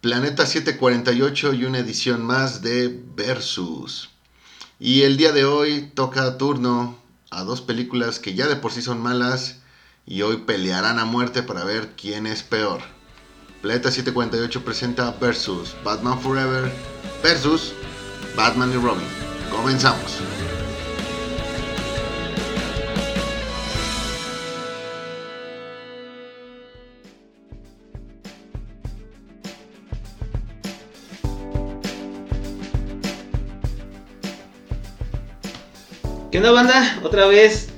Planeta 748 y una edición más de Versus. Y el día de hoy toca turno a dos películas que ya de por sí son malas y hoy pelearán a muerte para ver quién es peor. Planeta 748 presenta Versus Batman Forever versus Batman y Robin. Comenzamos. ¿Qué onda, banda? Otra vez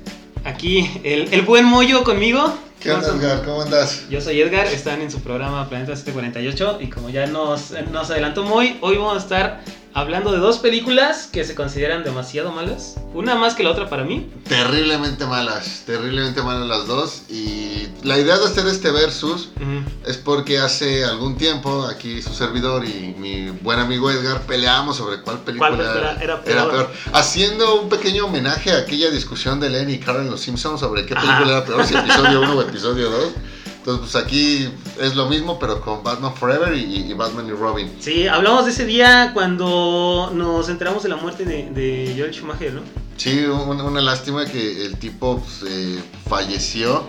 aquí el, el buen Moyo conmigo. ¿Qué onda, Edgar? ¿Cómo andas? Yo soy Edgar, están en su programa Planeta 748 y como ya nos, nos adelantó muy, hoy vamos a estar hablando de dos películas que se consideran demasiado malas. Una más que la otra para mí. Terriblemente malas, terriblemente malas las dos. Y la idea de hacer este versus Ujú. es porque hace algún tiempo aquí su servidor y mi buen amigo Edgar peleábamos sobre cuál película ¿Cuál película era peor? Haciendo un pequeño homenaje a aquella discusión de Lenny y Carl en Los Simpsons sobre qué Ajá. película era peor, si episodio 1 o episodio 2. Entonces, pues aquí es lo mismo, pero con Batman Forever y, y Batman y Robin. Sí, hablamos de ese día cuando nos enteramos de la muerte de, de Joel Schumacher, ¿no? Sí, una, una lástima que el tipo pues, eh, falleció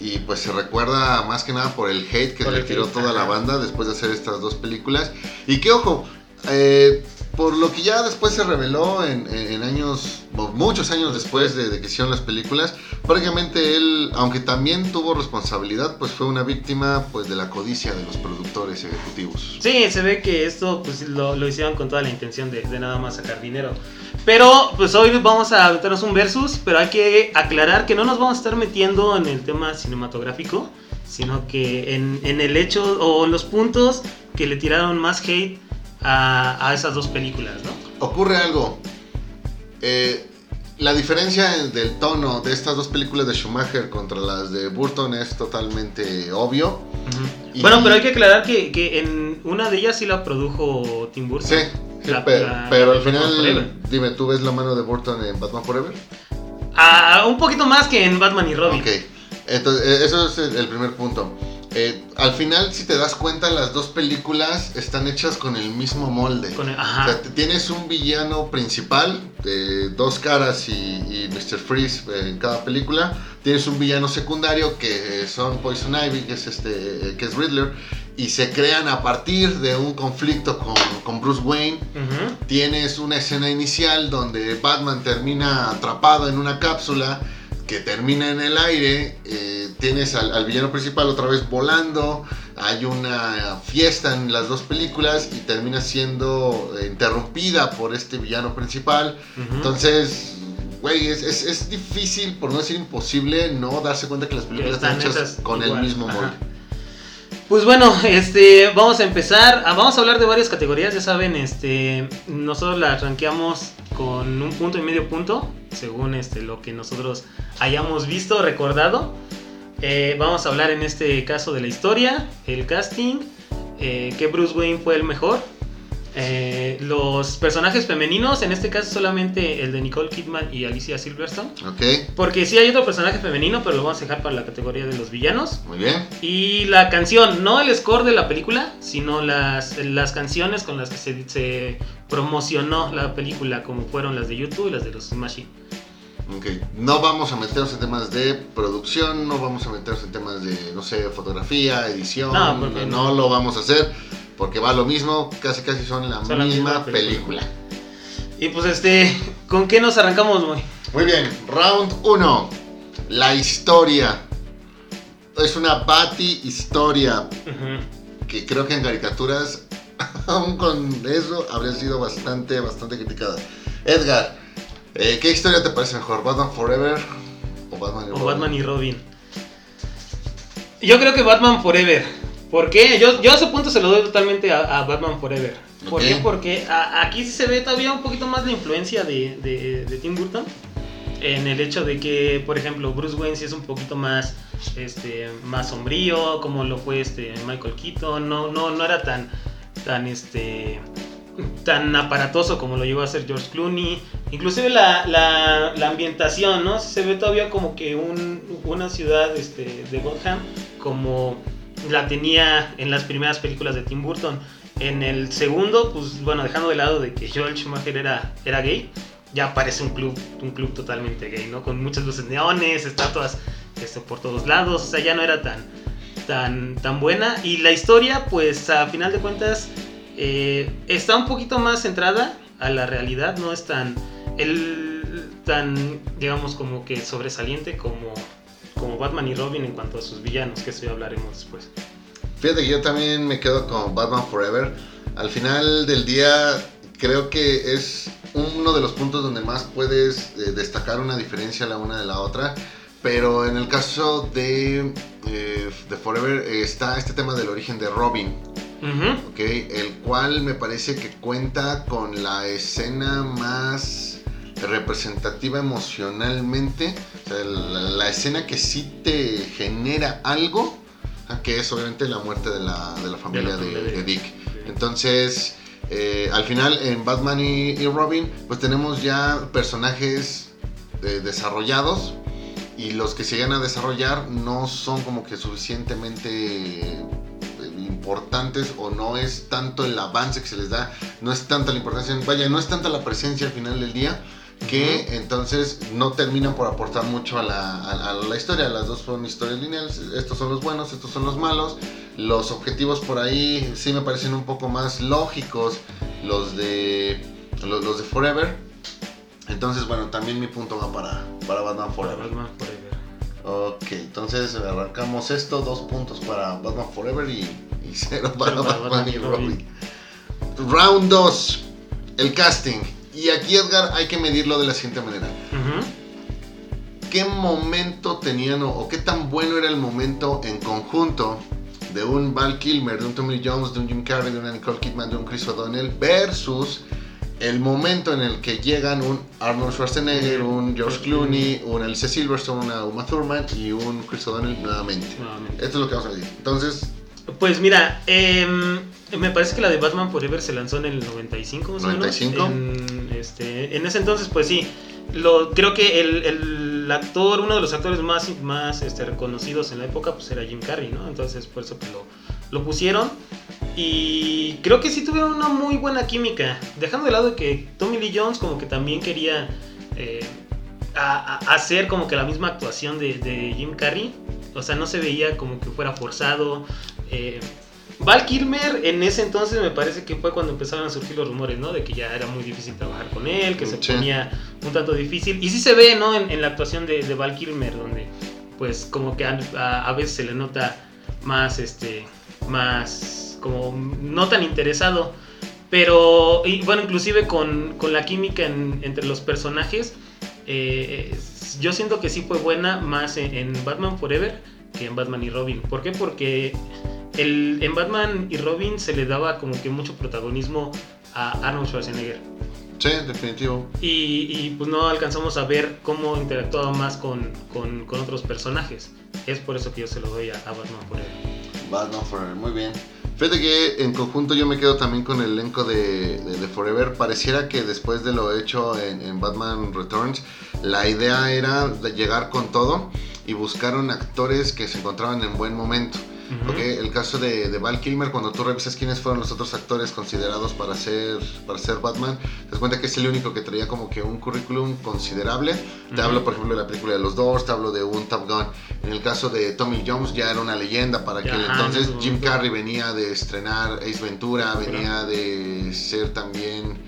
y pues se recuerda más que nada por el hate que Por le tiró toda la banda después de hacer estas dos películas. Y que ojo, eh, por lo que ya después se reveló en, en- años, muchos años después de, de que hicieron las películas, prácticamente él, aunque también tuvo responsabilidad, pues fue una víctima pues de la codicia de los productores ejecutivos. Sí, se ve que esto pues lo, lo hicieron con toda la intención de, de nada más sacar dinero. Pero pues hoy vamos a meternos un versus, pero hay que aclarar que no nos vamos a estar metiendo en el tema cinematográfico, sino que en, en el hecho o los puntos que le tiraron más hate a, a esas dos películas, ¿no? ocurre algo. Eh, la diferencia del tono de estas dos películas de Schumacher contra las de Burton es totalmente obvio. Bueno, pero hay que aclarar que, que en una de ellas sí la produjo Tim Burton. Sí, sí, La- pe- la- pero al final, dime, ¿tú ves la mano de Burton en Batman Forever? Ah, un poquito más que en Batman y Robin. Ok, entonces eh, eso es el primer punto. Eh, al final, si te das cuenta, las dos películas están hechas con el mismo molde. Con el- O ajá. sea, t- tienes un villano principal de dos caras y, y Mr. Freeze en cada película. Tienes un villano secundario que son Poison Ivy, que es este, eh, que es Riddler, y se crean a partir de un conflicto con, con Bruce Wayne. Tienes una escena inicial donde Batman termina atrapado en una cápsula que termina en el aire. eh, tienes al, al villano principal otra vez volando. Hay una fiesta en las dos películas y termina siendo interrumpida por este villano principal. Entonces, güey, es, es- es difícil, por no decir imposible, no darse cuenta que las películas están están hechas con igual, el mismo ajá. molde. Pues bueno, este, vamos a empezar. ah, Vamos a hablar de varias categorías. Ya saben, este, nosotros las rankeamos con un punto y medio punto, según este, lo que nosotros hayamos visto, recordado. Eh, vamos a hablar en este caso de la historia, el casting, eh, que Bruce Wayne fue el mejor. Eh, los personajes femeninos, en este caso solamente el de Nicole Kidman y Alicia Silverstone. ¿Ok? Porque sí hay otro personaje femenino, pero lo vamos a dejar para la categoría de los villanos. Muy bien. Y la canción, no el score de la película, sino las, las canciones con las que se, se promocionó la película, como fueron las de YouTube y las de los Smashing. Ok, no vamos a meternos en temas de producción, no vamos a meternos en temas de, no sé, fotografía, edición, No, no, porque no lo vamos a hacer, porque va lo mismo, casi casi son la, Son la misma, película. película. Y pues este, ¿con qué nos arrancamos, güey? Muy bien, round 1, la historia. Es una Bati historia que creo que en caricaturas, aún con eso, habría sido bastante, bastante criticada. Edgar, eh, ¿qué historia te parece mejor? ¿Batman Forever o Batman y O Robin? Batman y Robin. Yo creo que Batman Forever. ¿Por qué? Yo, yo a ese punto se lo doy totalmente a, a Batman Forever. ¿Por qué? Porque a- aquí sí se ve todavía un poquito más la influencia de, de- de Tim Burton. En el hecho de que, por ejemplo, Bruce Wayne sí es un poquito más, este, más sombrío, como lo fue este Michael Keaton. No, no, no era tan, tan, este, tan aparatoso como lo llegó a hacer George Clooney. Inclusive la, la, la ambientación, ¿no? Se ve todavía como que un- una ciudad este, de Gotham, como la tenía en las primeras películas de Tim Burton. En el segundo, pues bueno, dejando de lado de que Joel Schumacher era, era gay, ya parece un club, un club totalmente gay, ¿no? Con muchas luces neones, estatuas este, por todos lados, o sea, ya no era tan, tan, tan buena. Y la historia, pues a final de cuentas, eh, está un poquito más centrada a la realidad, no es tan, el, tan, digamos, como que sobresaliente como, como Batman y Robin en cuanto a sus villanos, que eso ya hablaremos después. Fíjate que yo también me quedo con Batman Forever. Al final del día, creo que es uno de los puntos donde más puedes eh, destacar una diferencia la una de la otra. Pero en el caso de, eh, de Forever eh, está este tema del origen de Robin. el cual me parece que cuenta con la escena más representativa emocionalmente, la, escena que sí te genera algo, ah, que es obviamente la muerte de la, familia de, Dick. Entonces, eh, al final en Batman y, Robin, pues tenemos ya personajes desarrollados y los que se llegan a desarrollar no son como que suficientemente eh, importantes o no es tanto el avance que se les da, no es tanta la importancia, vaya, no es tanta la presencia al final del día que entonces no terminan por aportar mucho a la, historia. Las dos son historias lineales, estos son los buenos, estos son los malos. Los objetivos por ahí sí me parecen un poco más lógicos, los de, los de Forever entonces, bueno, también mi punto va para, para Batman Forever. Batman Forever. Ok, entonces arrancamos esto, dos puntos para Batman Forever y, cero para, Batman, y Robin. Round 2, el casting. Y aquí, Edgar, hay que medirlo de la siguiente manera. ¿Qué momento tenían o, qué tan bueno era el momento en conjunto de un Val Kilmer, de un Tommy Jones, de un Jim Carrey, de una Nicole Kidman, de un Chris O'Donnell versus el momento en el que llegan un Arnold Schwarzenegger, un George Clooney, un Alicia Silverstone, una Uma Thurman y un Chris O'Donnell nuevamente. Esto es lo que vamos a decir. Entonces... Pues mira, em, me parece que la de Batman Forever se lanzó en el 95, más 95. En, este, en ese entonces, pues sí, lo, creo que el, el, actor, uno de los actores más, más este, reconocidos en la época, pues era Jim Carrey, ¿no? Entonces por eso que lo, lo pusieron. Y creo que sí tuvieron una muy buena química. Dejando de lado que Tommy Lee Jones como que también quería eh, hacer como que la misma actuación de, Jim Carrey. O sea, no se veía como que fuera forzado. Eh, Val Kilmer en ese entonces me parece que fue cuando empezaron a surgir los rumores, ¿no? De que ya era muy difícil trabajar con él, que se ponía un tanto difícil. Y sí se ve, ¿no? En, la actuación de, Val Kilmer, donde pues como que a, a, veces se le nota más, este, más como no tan interesado. Pero, y, bueno, inclusive con, la química entre los personajes, eh, yo siento que sí fue buena más en, Batman Forever que en Batman y Robin. ¿Por qué? Porque el, en Batman y Robin se le daba como que mucho protagonismo a Arnold Schwarzenegger. Sí, definitivo. Y, pues no alcanzamos a ver cómo interactuaba más con, otros personajes. Es por eso que yo se lo doy a, a Batman Forever. Batman Forever, muy bien. Fíjate que en conjunto yo me quedo también con el elenco de, Forever. Pareciera que después de lo hecho en, Batman Returns, la idea era llegar con todo y buscaron actores que se encontraban en buen momento el caso de, Val Kilmer, cuando tú revisas quiénes fueron los otros actores considerados para ser, para ser Batman, te das cuenta que es el único que traía como que un currículum considerable. Te hablo, por ejemplo, de la película de los Doors, te hablo de un Top Gun. En el caso de Tommy Jones ya era una leyenda para aquel entonces. Jim Carrey venía de estrenar Ace Ventura, venía de ser también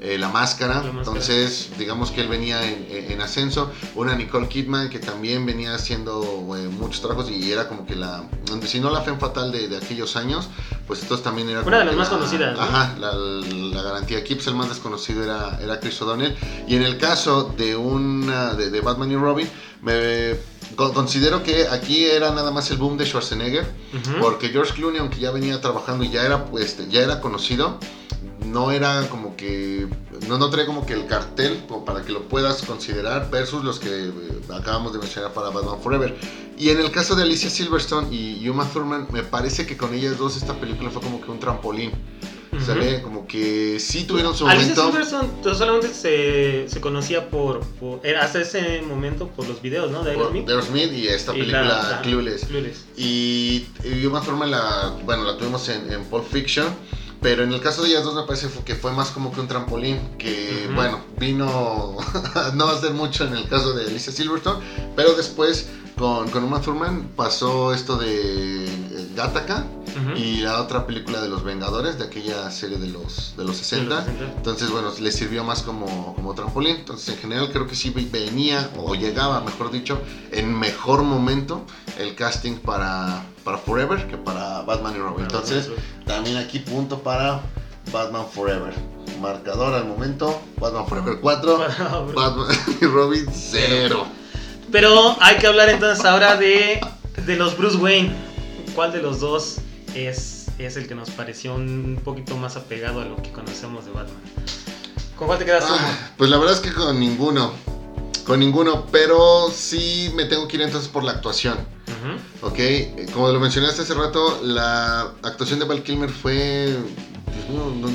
eh, la, máscara. Entonces, digamos que él venía en, ascenso. Una Nicole Kidman que también venía haciendo eh, muchos trabajos y era como que la, si no la fe fatal de, aquellos años, pues entonces también era... Una de las más conocidas. Ajá, la, garantía. Aquí el más desconocido era, era Chris O'Donnell. Y en el caso de, una, de, Batman y Robin, me considero que aquí era nada más el boom de Schwarzenegger, porque George Clooney, aunque ya venía trabajando y ya era, pues, ya era conocido, no era como que, no, no trae como que el cartel para que lo puedas considerar versus los que eh, acabamos de mencionar para Batman Forever. Y en el caso de Alicia Silverstone y Uma Thurman, me parece que con ellas dos esta película fue como que un trampolín. ¿Sale? Como que sí tuvieron su Alicia Silverstone solamente se, se conocía por, hasta ese momento por los videos, ¿no? De Aerosmith. De Aerosmith y esta película Clueless. Y, y Uma Thurman la, bueno, la tuvimos en, en Pulp Fiction. Pero en el caso de ellas dos me parece que fue más como que un trampolín, que Ujú. bueno, vino a no hacer mucho en el caso de Alicia Silverstone, pero después con, con Uma Thurman pasó esto de eh, Y la otra película de los Vengadores, de aquella serie de los, de los 60. De los 60. Entonces, bueno, le sirvió más como, como trampolín. Entonces, en general, creo que sí venía, o llegaba, mejor dicho, en mejor momento el casting para, para Forever que para Batman y Robin. Entonces, también aquí punto para Batman Forever. Marcador al momento, Batman Forever 4, Batman y Robin 0. Pero hay que hablar entonces ahora de, de los Bruce Wayne. ¿Cuál de los dos es, es el que nos pareció un poquito más apegado a lo que conocemos de Batman? ¿Con cuál te quedas? Ah, pues la verdad es que con ninguno. Con ninguno, pero sí me tengo que ir entonces por la actuación. Ok, como lo mencionaste hace rato, la actuación de Val Kilmer fue.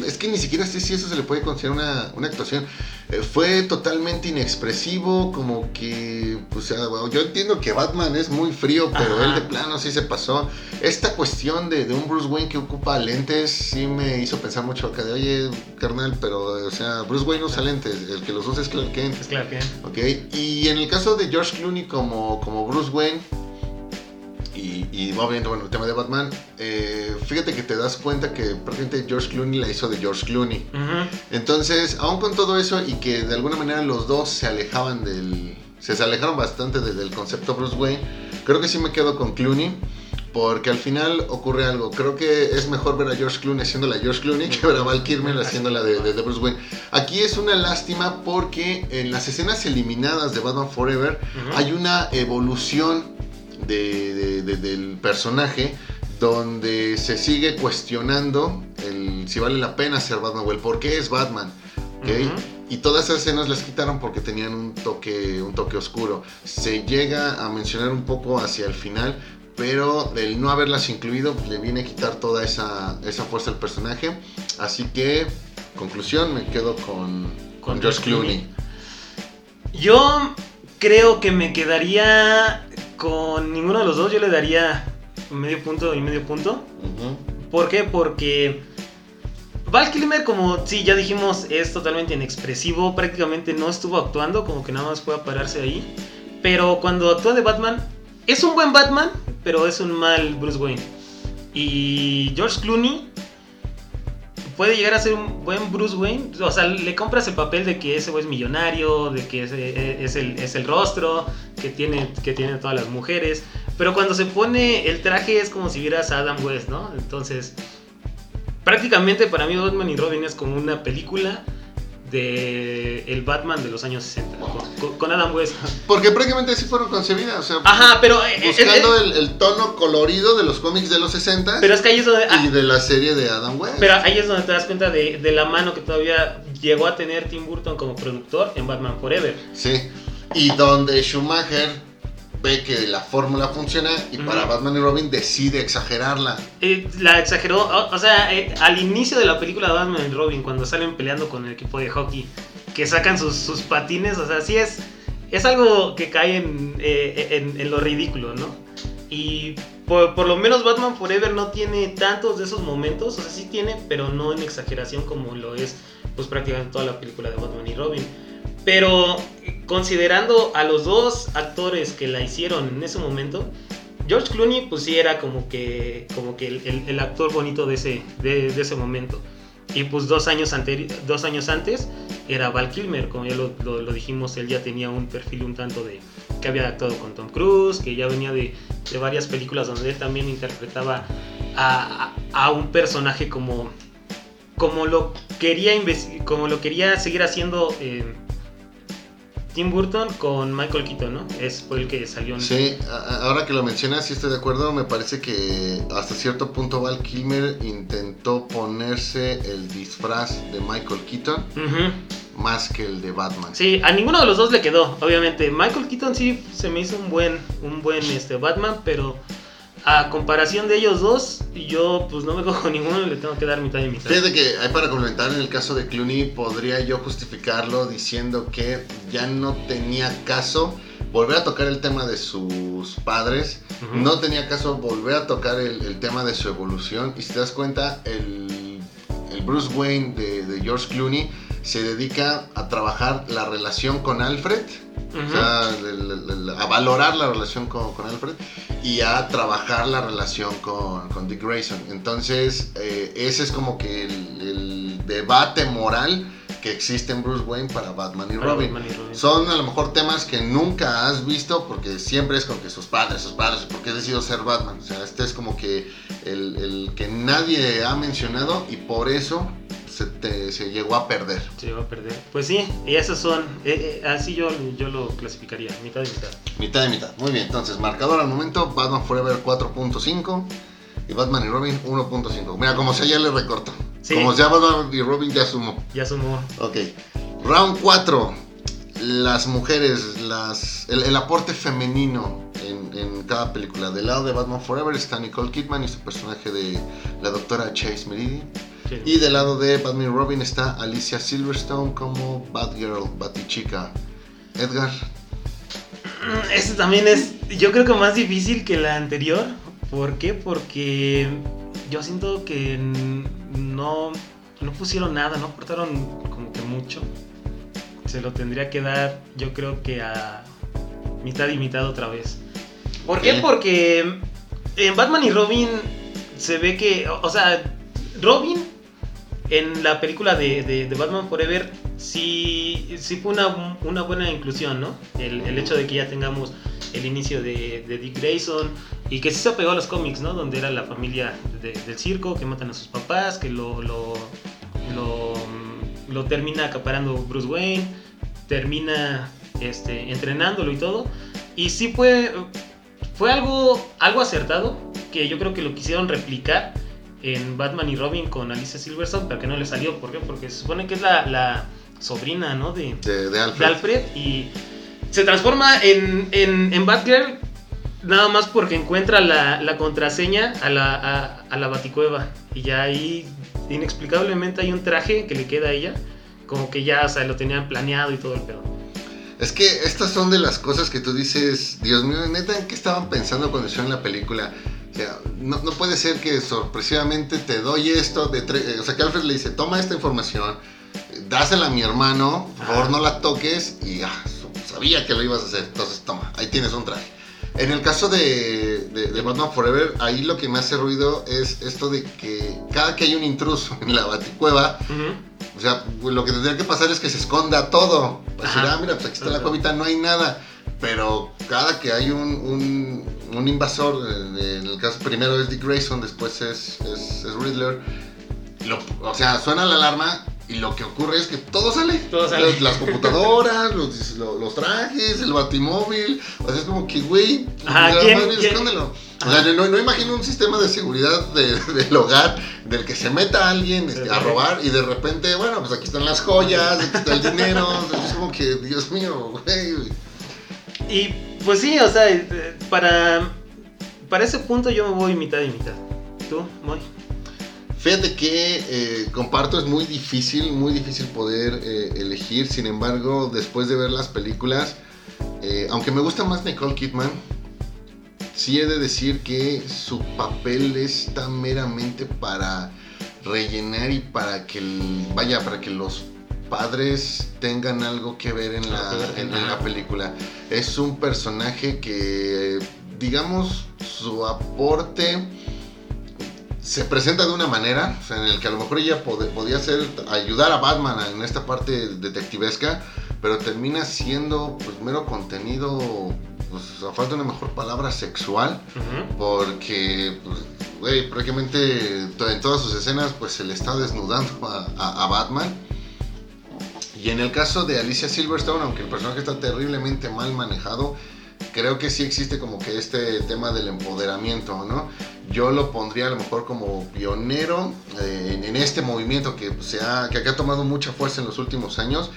Es que ni siquiera sé si eso se le puede considerar una, una actuación. Eh, fue totalmente inexpresivo, como que. O sea, bueno, yo entiendo que Batman es muy frío, pero Ajá. él de plano sí se pasó. Esta cuestión de, de un Bruce Wayne que ocupa lentes sí me hizo pensar mucho acá de, oye, carnal, pero, o sea, Bruce Wayne no usa lentes, el que los usa es Clark Kent. Es claro que. Ok, y en el caso de George Clooney como, como Bruce Wayne, y, y obviamente, bueno, el tema de Batman, eh, fíjate que te das cuenta que prácticamente George Clooney la hizo de George Clooney. Entonces, aún con todo eso y que de alguna manera los dos se alejaban del... Se alejaron bastante de- del concepto Bruce Wayne, creo que sí me quedo con Clooney. Porque al final ocurre algo. Creo que es mejor ver a George Clooney haciendo la George Clooney que ver a Val Kilmer haciendo la de, de- de Bruce Wayne. Aquí es una lástima porque en las escenas eliminadas de Batman Forever hay una evolución de- de- de- del personaje donde se sigue cuestionando el, si vale la pena ser Batman o el por qué es Batman. ¿ok? Ujú. Y todas esas escenas las quitaron porque tenían un toque, un toque oscuro. Se llega a mencionar un poco hacia el final, pero el no haberlas incluido pues, le viene a quitar toda esa, esa fuerza al personaje. Así que, conclusión, me quedo con, con, Con George George Clooney. Yo creo que me quedaría con ninguno de los dos. Yo le daría medio punto y medio punto. ¿Por qué? Porque Val Kilmer, como sí, ya dijimos, es totalmente inexpresivo. Prácticamente no estuvo actuando, como que nada más fue a pararse ahí. Pero cuando actúa de Batman, es un buen Batman, pero es un mal Bruce Wayne. Y George Clooney puede llegar a ser un buen Bruce Wayne. O sea, le compras el papel de que ese es millonario, de que ese es el, es el rostro, que tiene, que todas las mujeres. Pero cuando se pone el traje es como si vieras a Adam West, ¿no? Entonces, prácticamente para mí Batman y Robin es como una película de el Batman de los años 60, con, con Adam West. Porque prácticamente así fueron concebidas. O sea, Ajá, pero... eh, eh, buscando eh, el, el tono colorido de los cómics de los 60 pero es que ahí es donde... ah, y de la serie de Adam West. Pero ahí es donde te das cuenta de, de la mano que todavía llegó a tener Tim Burton como productor en Batman Forever. Sí. Y donde Schumacher ve que la fórmula funciona y para Batman y Robin decide exagerarla. Eh, la exageró, o, o sea, eh, al inicio de la película de Batman y Robin, cuando salen peleando con el equipo de hockey, que sacan sus, sus patines, o sea, sí es, es algo que cae en, eh, en, en lo ridículo, ¿no? Y por, por lo menos Batman Forever no tiene tantos de esos momentos, o sea, sí tiene, pero no en exageración como lo es pues prácticamente toda la película de Batman y Robin. Pero considerando a los dos actores que la hicieron en ese momento, George Clooney pues sí era como que, como que el, actor bonito de ese, de, ese momento. Y pues dos años, dos años antes era Val Kilmer, como ya lo, dijimos, él ya tenía un perfil un tanto de que había actuado con Tom Cruise, que ya venía de, de varias películas donde él también interpretaba a, a- un personaje como, como, lo, quería como lo quería seguir haciendo eh, Tim Burton con Michael Keaton, ¿no? Es fue el que salió en... Sí, ahora que lo mencionas, sí estoy de acuerdo. Me parece que hasta cierto punto Val Kilmer intentó ponerse el disfraz de Michael Keaton más que el de Batman. Sí, a ninguno de los dos le quedó, obviamente. Michael Keaton sí se me hizo un buen, un buen este, Batman, pero a comparación de ellos dos, yo pues no me cojo ninguno, le tengo que dar mitad y mitad. Fíjate que hay para complementar en el caso de Clooney, podría yo justificarlo diciendo que ya no tenía caso volver a tocar el tema de sus padres, no tenía caso volver a tocar el, el tema de su evolución. Y si te das cuenta, el, el Bruce Wayne de, de George Clooney se dedica a trabajar la relación con Alfred, o sea, el- el- el- a valorar la relación con, con Alfred y a trabajar la relación con, con Dick Grayson. Entonces, eh, ese es como que el debate moral que existe en Bruce Wayne para Batman y Para Robin. Batman y Robin. Son a lo mejor temas que nunca has visto porque siempre es con que sus padres, sus padres, porque he decidido ser Batman. O sea, este es como que el, el que nadie ha mencionado y por eso se, te- se llegó a perder. Se va a perder. Pues sí, y esos son. eh, eh, así yo, yo lo clasificaría, mitad y mitad. Mitad de mitad. Muy bien, entonces marcador al momento, Batman Forever 4.5 y Batman y Robin 1.5. Mira, como sea ya le recorto. Sí. Como sea Batman y Robin ya sumó. Ya sumó. Ok. Round 4. Las mujeres, las, el, el aporte femenino en, en cada película. Del lado de Batman Forever está Nicole Kidman y su personaje de la doctora Chase Meridian. Sí. Y del lado de Batman y Robin está Alicia Silverstone como Batgirl, Batichica. Edgar, Este también es, yo creo que más difícil que la anterior. ¿Por qué? Porque yo siento que no, no pusieron nada, no aportaron como que mucho. Se lo tendría que dar, yo creo que a mitad y mitad otra vez. ¿Por qué? Porque en Batman y Robin se ve que, o o sea, Robin en la película de, de- de Batman Forever sí, sí fue una, una buena inclusión, ¿no? El, el hecho de que ya tengamos el inicio de, de Dick Grayson y que sí se apegó a los cómics, ¿no? Donde era la familia de- del circo, que matan a sus papás, que lo, lo, lo, lo termina acaparando Bruce Wayne, termina este, entrenándolo y todo. Y sí fue, fue algo, algo acertado, que yo creo que lo quisieron replicar en Batman y Robin con Alicia Silverstone, pero que no le salió. ¿Por qué? Porque se supone que es la, la sobrina, ¿no? De, de, de Alfred. de Alfred y se transforma en, en, en Batgirl nada más porque encuentra la, la contraseña a la, a, a la baticueva y ya ahí inexplicablemente hay un traje que le queda a ella como que ya o sea, lo tenían planeado y todo el pedo. Es que estas son de las cosas que tú dices, Dios mío, neta, ¿en qué estaban pensando cuando hicieron la película? O sea, no, no puede ser que sorpresivamente te doy esto, de o sea, que Alfred le dice, toma esta información, dásela a mi hermano, por favor no la toques, y ah, su- sabía que lo ibas a hacer, entonces toma, ahí tienes un traje. En el caso de, de- de Batman Forever, ahí lo que me hace ruido es esto de que cada que hay un intruso en la baticueva, Ujú. o sea, lo que tendría que pasar es que se esconda todo. Pues ah, mira, pues aquí está la cuevita, no hay nada. Pero cada que hay un, un, un invasor, eh, en el caso primero es Dick Grayson, después es, es, es Riddler, lo- o sea, suena la alarma y lo que ocurre es que todo sale. Todo sale. Las, las computadoras, los, lo- los trajes, el batimóvil. O sea, es como que, güey, Ajá, ya, ¿quién- más bien quién? escóndelo. O sea, no, no imagino un sistema de seguridad de- del hogar del que se meta alguien este, a robar y de repente, bueno, pues aquí están las joyas, aquí está el dinero. Es como que, Dios mío, güey. Y pues sí, o sea, eh, para, para ese punto yo me voy mitad y mitad. ¿Tú, Moy? Fíjate que eh, comparto, es muy difícil, muy difícil poder eh, elegir. Sin embargo, después de ver las películas, eh, aunque me gusta más Nicole Kidman, sí he de decir que su papel está meramente para rellenar y para que, el- vaya, para que los padres tengan algo que ver en la, en- en película. Es un personaje que, digamos, su aporte se presenta de una manera, o sea, en el que a lo mejor ella pod- podía ser, ayudar a Batman en esta parte detectivesca, pero termina siendo pues mero contenido, pues a falta de una mejor palabra, sexual, porque, pues, prácticamente en todas sus escenas pues se le está desnudando a, a- a Batman. Y en el caso de Alicia Silverstone, aunque el personaje está terriblemente mal manejado, creo que sí existe como que este tema del empoderamiento, ¿no? Yo lo pondría a lo mejor como pionero eh, en, en este movimiento que, se ha, que ha tomado mucha fuerza en los últimos años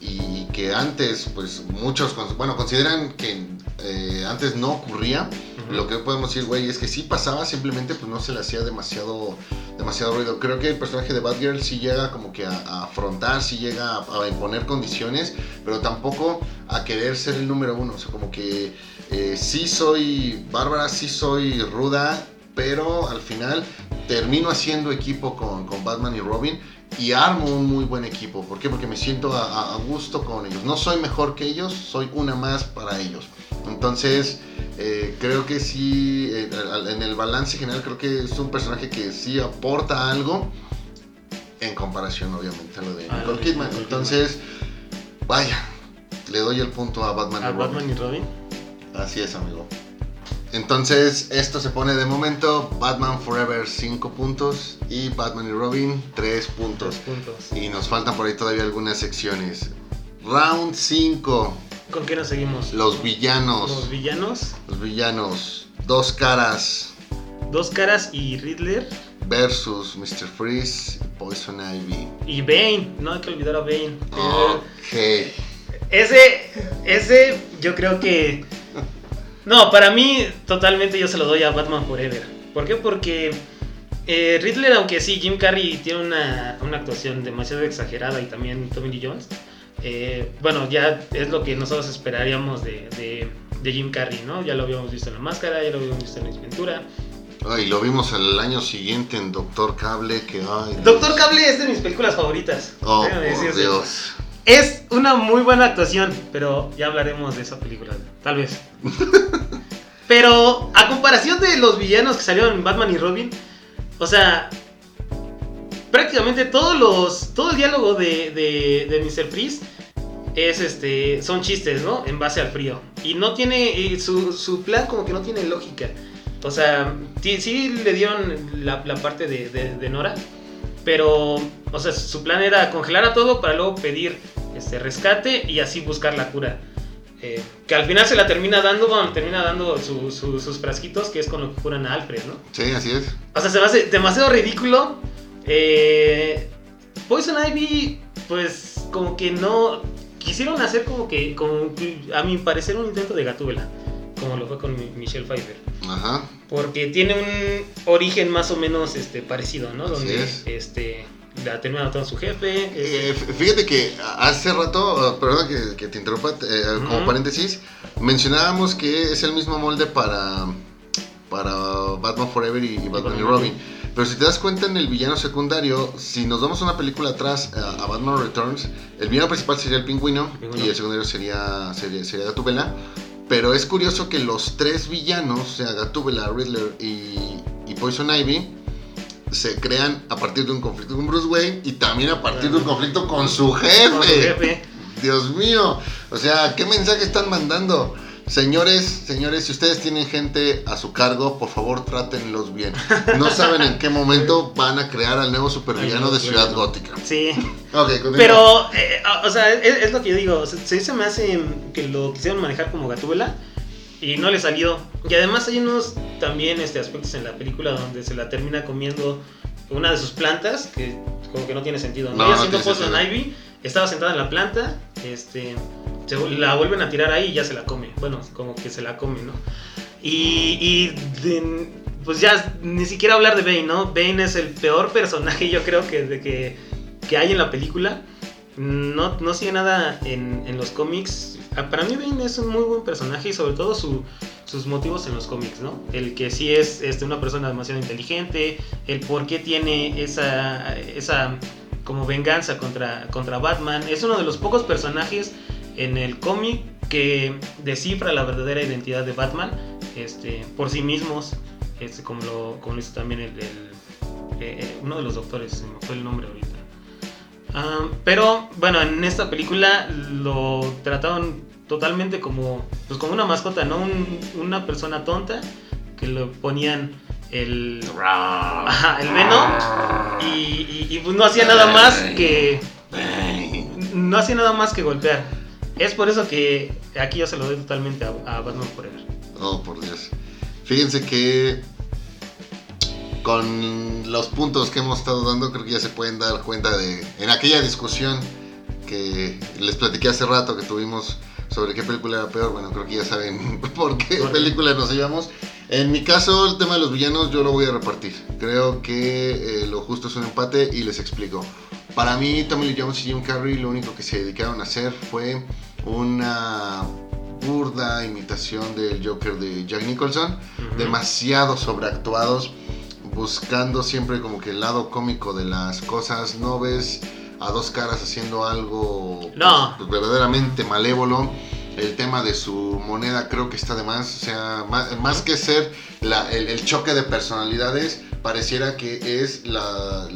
y que antes, pues muchos, bueno, consideran que eh, antes no ocurría. Lo que podemos decir, güey, es que sí pasaba, simplemente pues no se le hacía demasiado, demasiado ruido. Creo que el personaje de Batgirl sí llega como que a, a afrontar, sí llega a, a imponer condiciones, pero tampoco a querer ser el número uno. O sea, como que eh, sí soy Bárbara, sí soy ruda, pero al final termino haciendo equipo con, con Batman y Robin y armo un muy buen equipo. ¿Por qué? Porque me siento a, gusto con ellos. No soy mejor que ellos, soy una más para ellos. Entonces, eh, creo que sí, eh, en el balance general, creo que es un personaje que sí aporta algo en comparación, obviamente, a lo de Ah, Nicole Kidman. Entonces, vaya, le doy el punto a Batman A y Robin. Batman y Robin. Así es, amigo. Entonces, esto se pone de momento Batman Forever 5 puntos y Batman y Robin 3 puntos. Puntos. Y nos faltan por ahí todavía algunas secciones. Round 5. ¿Con qué nos seguimos? Los villanos. Los villanos. Los villanos. Dos caras Dos caras y Riddler. versus Mr. Freeze y Poison Ivy. Y Bane. No hay que olvidar a Bane. Ok. Ese, ese, yo creo que. No, para mí, totalmente yo se lo doy a Batman Forever. ¿Por qué? Porque eh, Riddler, aunque sí, Jim Carrey tiene una, una actuación demasiado exagerada y también Tommy Lee Jones. eh, bueno, ya es lo que nosotros esperaríamos de, de- de Jim Carrey, ¿no? Ya lo habíamos visto en La Máscara, ya lo habíamos visto en Ace Ventura. Ay, lo vimos el año siguiente en Doctor Cable. Que, ay. Doctor Cable es de mis películas favoritas. Oh, por. Dios. Es una muy buena actuación, pero ya hablaremos de esa película, tal vez. pero a comparación de los villanos que salieron en Batman y Robin, o sea, prácticamente todos los, todo el diálogo de, de, de Mr. Freeze es este, son chistes, ¿no? En base al frío. Y no tiene, su, su plan como que no tiene lógica. O sea, sí le dieron la, la parte de, de- de Nora, pero, o sea, su plan era congelar a todo para luego pedir este rescate y así buscar la cura. Eh, que al final se la termina dando, bueno, termina dando su- su- sus frasquitos, que es con lo que curan a Alfred, ¿no? Sí, así es. O sea, se me hace demasiado ridículo. Eh, Poison Ivy, pues, como que no. Quisieron hacer como que, como a mi parecer, un intento de Gatúbela, como lo fue con Mi- Michelle Pfeiffer. Ajá. Porque tiene un origen más o menos este, parecido, ¿no? Así Donde es. este, la termina matando a su jefe. Eh, fíjate que hace rato, uh, perdón que, que te interrumpa, eh, como Ujú. paréntesis, mencionábamos que es el mismo molde para, para Batman Forever y, y Batman y y Robin. Pero si te das cuenta en el villano secundario, si nos vamos una película atrás a, a Batman Returns, el villano principal sería el pingüino, Pingüino. y el secundario sería, sería, sería Gatúbela. Pero es curioso que los tres villanos, o sea, Gatúbela, Riddler y, y Poison Ivy, se crean a partir de un conflicto con Bruce Wayne y también a partir de un conflicto con su jefe. con su jefe. Dios mío. O sea, ¿qué mensaje están mandando? Señores, señores, si ustedes tienen gente a su cargo, por favor trátenlos bien. No saben en qué momento van a crear al nuevo supervillano de Ciudad. Gótica. Sí. Ok, continúa. Pero, eh, o sea, es, es lo que yo digo. Se, se- se me hace que lo quisieron manejar como Gatúbela y no le salió. Y además hay unos también este, aspectos en la película donde se la termina comiendo una de sus plantas que como que no tiene sentido. ¿no? Ella no siendo Poison. Ivy estaba sentada en la planta, este, se- la vuelven a tirar ahí y ya se la come. Bueno, como que se la come, ¿no? Y, y de- pues ya ni siquiera hablar de Bane, ¿no? Bane es el peor personaje yo creo que, de que, que hay en la película. No, no sigue nada en, en los cómics. Ah, Para mí Bane es un muy buen personaje y sobre todo su- sus motivos en los cómics, ¿no? El que sí es este, una persona demasiado inteligente, el por qué tiene esa, esa como venganza contra, contra Batman. Es uno de los pocos personajes en el cómic que descifra la verdadera identidad de Batman este, por sí mismos, este, como, lo, como hizo también el, el- eh, uno de los doctores, se me fue el nombre ahorita. Pero bueno, en esta película lo trataron totalmente como, pues como una mascota, ¿no? Un- una persona tonta que le ponían el, el y- y, pues no hacía nada más que no hacía nada más que golpear. Es por eso que aquí yo se lo doy totalmente a, a Batman Forever. Oh, por Dios. Fíjense que con los puntos que hemos estado dando, creo que ya se pueden dar cuenta de. En aquella discusión que les platiqué hace rato que tuvimos sobre qué película era peor, bueno, creo que ya saben por qué película nos llevamos. En mi caso, el tema de los villanos yo lo voy a repartir. Creo que eh, lo justo es un empate y les explico. Para mí, Tommy Lee Jones y Jim Carrey lo único que se dedicaron a hacer fue una burda imitación del Joker de Jack Nicholson, Ujú. demasiado sobreactuados, buscando siempre como que el lado cómico de las cosas. No ves a dos caras haciendo algo No. pues, verdaderamente malévolo. El tema de su moneda creo que está de más. O sea, más, más que ser la- el, el choque de personalidades, pareciera que es la,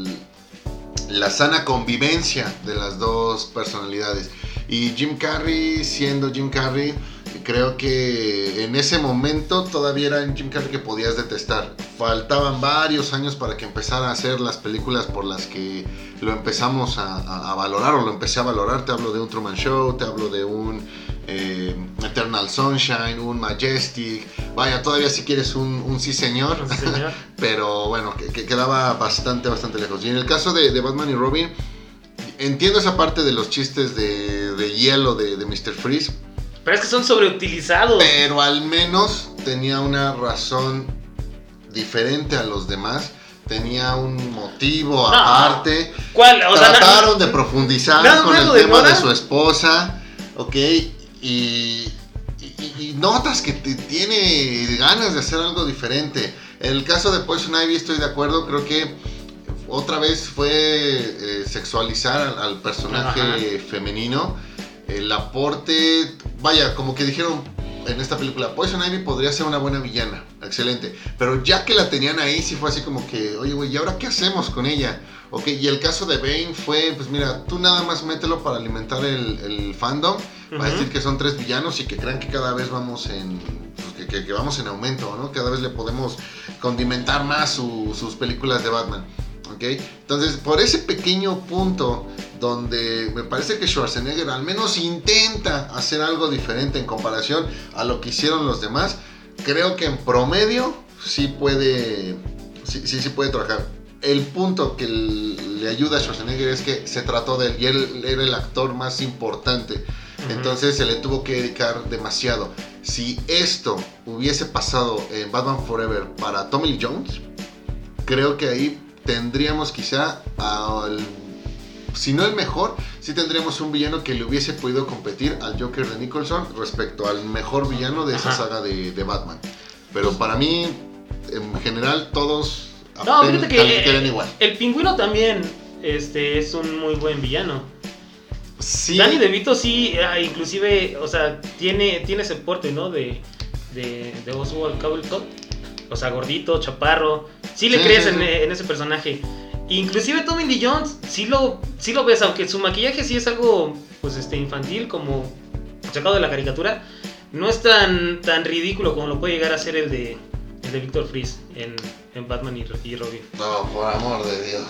la sana convivencia de las dos personalidades. Y Jim Carrey, siendo Jim Carrey, creo que en ese momento todavía era Jim Carrey que podías detestar. Faltaban varios años para que empezara a hacer las películas por las que lo empezamos a- a valorar o lo empecé a valorar. Te hablo de un Truman Show, te hablo de un eh, Eternal Sunshine, un Majestic. Vaya, todavía si quieres un, un sí señor. Sí, señor. pero bueno, que, que quedaba bastante, bastante lejos. Y en el caso de, de Batman y Robin, entiendo esa parte de los chistes de, de hielo de, de Mr. Freeze, Pero es que son sobreutilizados. pero al menos tenía una razón diferente a los demás. Tenía un motivo No. aparte. ¿Cuál? O sea, Trataron de profundizar con el tema de su esposa, ¿ok? Y, y- y notas que te- tiene ganas de hacer algo diferente. En el caso de Poison Ivy estoy de acuerdo, creo que otra vez fue eh, sexualizar al, al personaje Ajá. femenino. El aporte, vaya, como que dijeron en esta película, Poison Ivy podría ser una buena villana, excelente. Pero ya que la tenían ahí, sí fue así como que, oye, güey, ¿y ahora qué hacemos con ella? Ok, y el caso de Bane fue, pues mira, tú nada más mételo para alimentar el, el fandom, para Ujú. decir que son tres villanos y que crean que cada vez vamos en, pues, que, que- que vamos en aumento, ¿no? Cada vez le podemos condimentar más su- sus películas de Batman. ¿ok? Entonces, por ese pequeño punto donde me parece que Schwarzenegger al menos intenta hacer algo diferente en comparación a lo que hicieron los demás, creo que en promedio sí puede, sí, sí, sí puede trabajar. El punto que le ayuda a Schwarzenegger es que se trató de él y él era el actor más importante. Entonces se le tuvo que dedicar demasiado. Si esto hubiese pasado en Batman Forever para Tommy Lee Jones, creo que ahí tendríamos quizá al... Si no el mejor, sí tendríamos un villano que le hubiese podido competir al Joker de Nicholson respecto al mejor villano de esa Ajá. saga de, de Batman. Pero para mí, en general, todos No, fíjate que eh, igual. el pingüino también este, es un muy buen villano. Sí, Danny DeVito sí, ah, inclusive, o sea, tiene, tiene ese porte, ¿no? De, de, de Oswald Cobblepot. O sea, gordito, chaparro. Sí le Sí, crees sí, en, ese personaje. Inclusive Tommy Lee Jones, sí lo, sí lo ves, aunque su maquillaje sí es algo, pues, este, infantil, como sacado de la caricatura. No es tan, tan ridículo como lo puede llegar a ser el de, el de Victor Freeze en, en Batman y, y Robin. No, por amor de Dios.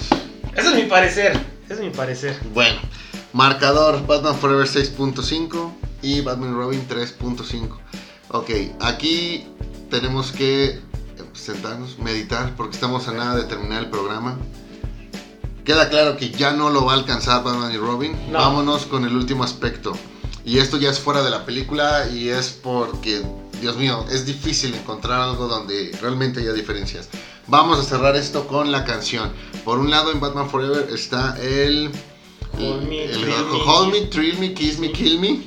Ese es mi parecer. Ese es mi parecer. Bueno, marcador Batman Forever 6.5 y Batman Robin 3.5. Ok, aquí tenemos que eh, sentarnos, meditar, porque estamos a nada de terminar el programa. Queda claro que ya no lo va a alcanzar Batman y Robin. No. Vámonos con el último aspecto. Y esto ya es fuera de la película y es porque, Dios mío, es difícil encontrar algo donde realmente haya diferencias. Vamos a cerrar esto con la canción. Por un lado, en Batman Forever está el. Hold me, el- me. Hold Me, Thrill Me, Kiss Me, Kill Me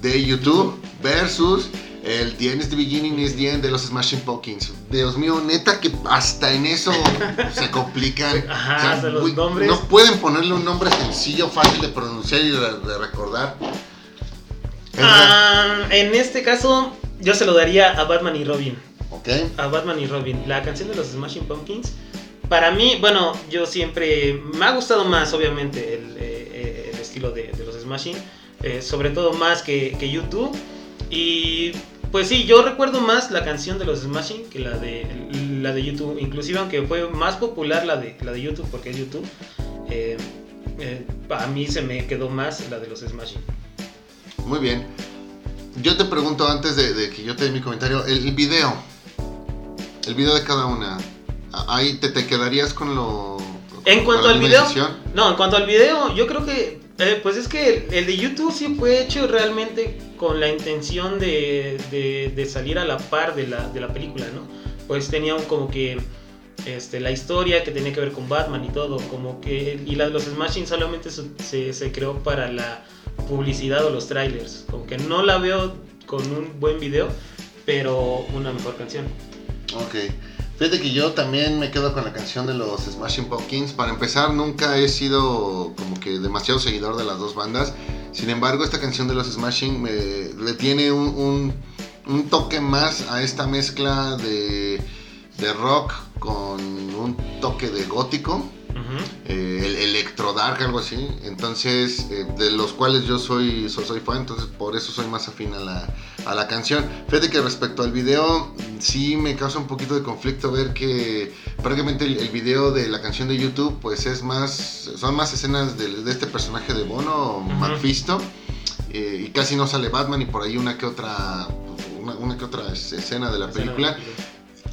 de YouTube versus el The End is the Beginning is the End de los Smashing Pumpkins. Dios mío, neta que hasta en eso se complican. Ajá, hasta los nombres. No pueden ponerle un nombre sencillo, fácil de pronunciar y de, recordar. Ah, en este caso, yo se lo daría a Batman y Robin. Ok. A Batman y Robin. La canción de los Smashing Pumpkins. Para mí, bueno, yo siempre. Me ha gustado más, obviamente, el, eh, el estilo de, de los Smashing. eh, sobre todo más que, que YouTube. Y pues sí, yo recuerdo más la canción de los Smashing que la de, la de YouTube. Inclusive, aunque fue más popular la de, la de YouTube, porque es YouTube. eh, eh, a mí se me quedó más la de los Smashing. Muy bien. Yo te pregunto antes de, de que yo te dé mi comentario, el, el video. El video de cada una. Ahí te, te quedarías con lo. En con cuanto al video, no, en cuanto al video, yo creo que, eh, pues es que el, el de YouTube sí fue hecho realmente con la intención de, de, de salir a la par de la, de la película, ¿no? Pues tenían como que este, la historia que tenía que ver con Batman y todo, como que, y la los Smashing solamente se, se creó para la publicidad o los trailers, como que no la veo con un buen video, pero una mejor canción. Ok. Fíjate que yo también me quedo con la canción de los Smashing Pumpkins. Para empezar, nunca he sido como que demasiado seguidor de las dos bandas. Sin embargo, esta canción de los Smashing me, le tiene un, un, un toque más a esta mezcla de, de rock con un toque de gótico. Eh, el electro dark, algo así. Entonces, eh, de los cuales yo soy, so- soy fan, entonces por eso soy más afín a la, a la canción. Fíjate que respecto al video, sí me causa un poquito de conflicto ver que prácticamente el, el video de la canción de YouTube, pues es más, son más escenas de, de este personaje de Bono, eh, y casi no sale Batman y por ahí una que otra, una, una que otra escena de la película.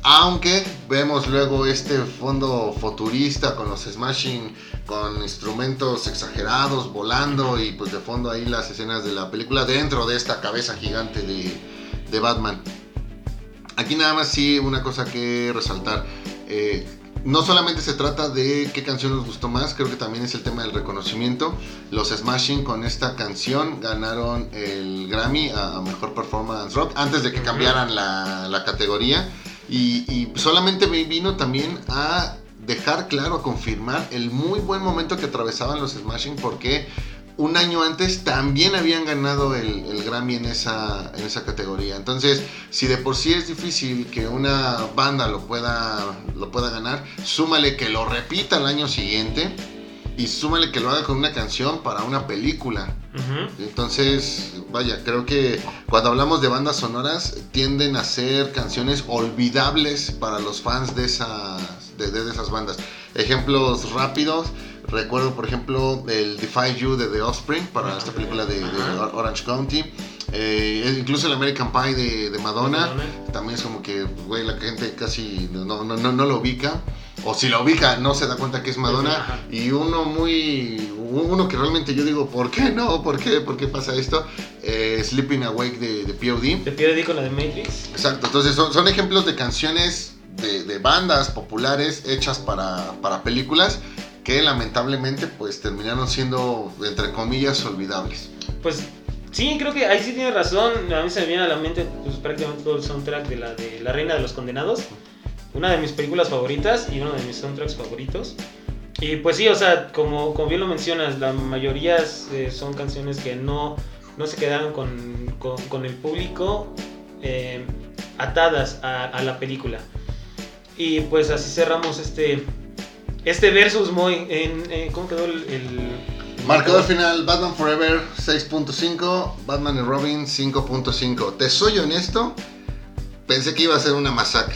Aunque vemos luego este fondo futurista con los smashing, con instrumentos exagerados volando y pues de fondo ahí las escenas de la película dentro de esta cabeza gigante de, de Batman. Aquí nada más sí una cosa que resaltar. Eh, no solamente se trata de qué canción nos gustó más, creo que también es el tema del reconocimiento. Los Smashing con esta canción ganaron el Grammy a Mejor Performance Rock antes de que cambiaran la, la categoría. Y, solamente me vino también a dejar claro, a confirmar el muy buen momento que atravesaban los Smashing porque un año antes también habían ganado el, el Grammy en esa, esa categoría. Entonces, si de por sí es difícil que una banda lo pueda, lo pueda ganar, súmale que lo repita el año siguiente y súmale que lo haga con una canción para una película. Ujú. Entonces, vaya, creo que cuando hablamos de bandas sonoras tienden a ser canciones olvidables para los fans de esas, de, de esas bandas. Ejemplos rápidos, recuerdo por ejemplo el Defy You de The Offspring para esta película de, de. Orange County. Eh, incluso el American Pie de, de Madonna, Madonna. también es como que, güey, la gente casi no, no, no, no lo ubica. O si lo ubica, no se da cuenta que es Madonna. Y uno muy. Uno que realmente yo digo, ¿por qué no? ¿Por qué? ¿Por qué pasa esto? Eh, Sleeping Awake de, de POD. Te pido con la de Matrix. Exacto, entonces son, son ejemplos de canciones de, de bandas populares hechas para, para películas que lamentablemente pues terminaron siendo, entre comillas, olvidables. Pues sí, creo que ahí sí tiene razón. A mí se me viene a la mente pues, prácticamente todo el soundtrack de la de La Reina de los Condenados. Una de mis películas favoritas y uno de mis soundtracks favoritos. Y pues sí, o sea, como, como bien lo mencionas, la mayoría eh, son canciones que no, no se quedaron con, con- el público eh, atadas a, a la película. Y pues así cerramos este, este versus muy... En, eh, ¿Cómo quedó el...? el Marcador final, Batman Forever 6.5, Batman y Robin 5.5. Te soy honesto, pensé que iba a ser una masacre.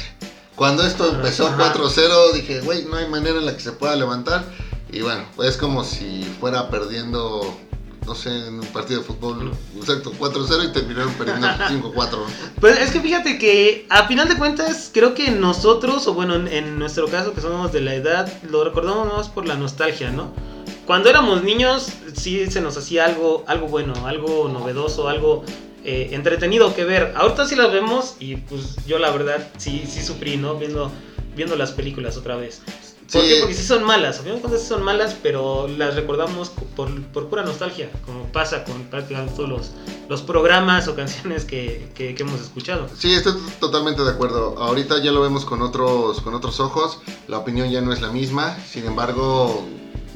Cuando esto empezó Ajá. 4-0, dije, güey, no hay manera en la que se pueda levantar. Y bueno, es como si fuera perdiendo, no sé, en un partido de fútbol, exacto, 4-0 y terminaron perdiendo 5-4. Pues es que fíjate que a final de cuentas creo que nosotros, o bueno, en, en nuestro caso que somos de la edad, lo recordamos más por la nostalgia, ¿no? Cuando éramos niños sí se nos hacía algo, algo bueno, algo novedoso, algo eh, entretenido que ver. Ahorita sí las vemos y pues yo la verdad sí, sí sufrí, ¿no? Viendo, viendo las películas otra vez. ¿Por Sí. qué? Porque sí son malas, a cuentas sí son malas, pero las recordamos por, por pura nostalgia, como pasa con prácticamente todos los, los programas o canciones que, que- que hemos escuchado. Sí, estoy totalmente de acuerdo. Ahorita ya lo vemos con otros, con otros ojos. La opinión ya no es la misma. Sin embargo,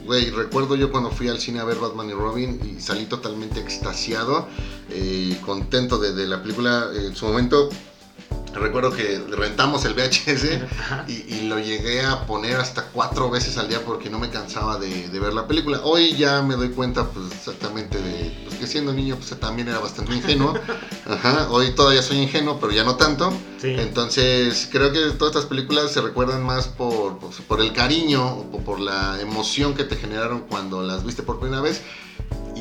güey, recuerdo yo cuando fui al cine a ver Batman y Robin y salí totalmente extasiado, eh, contento de, de la película. En su momento, recuerdo que rentamos el VHS y, y lo llegué a poner hasta cuatro veces al día porque no me cansaba de, de ver la película. Hoy ya me doy cuenta pues exactamente de que siendo niño pues también era bastante ingenuo. Ajá, hoy todavía soy ingenuo, pero ya no tanto. Sí. Entonces creo que todas estas películas se recuerdan más por, por, por el cariño o por la emoción que te generaron cuando las viste por primera vez.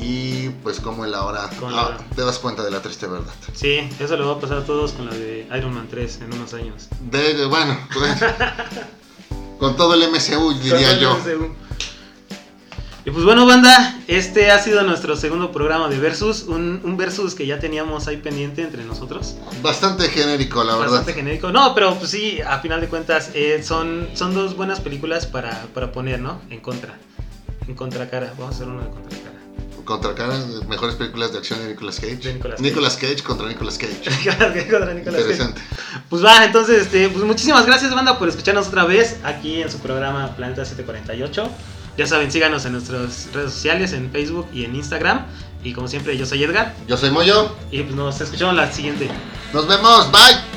Y pues como el ahora Con ah, la- te das cuenta de la triste verdad. Sí, eso le va a pasar a todos con la de Iron Man 3 en unos años. De, bueno, pues, con todo el MCU diría yo. Y pues bueno, banda, este ha sido nuestro segundo programa de Versus, un, un Versus que ya teníamos ahí pendiente entre nosotros. Bastante genérico, la verdad. Bastante genérico. No, pero pues sí, a final de cuentas, eh, son, son dos buenas películas para, para poner, ¿no? En contra. En contracara. Vamos a hacer una de contracara. Contra cara, mejores películas de acción de Nicolas Cage. De Nicolas Nicolas Cage contra Nicolas Cage. Contra Nicolas Cage. Interesante. Pues va, entonces, este, pues muchísimas gracias, banda, por escucharnos otra vez aquí en su programa Planeta 748. Ya saben, síganos en nuestras redes sociales, en Facebook y en Instagram. Y como siempre, yo soy Edgar. Yo soy Moyo. Y pues nos escuchamos la siguiente. Nos vemos. Bye.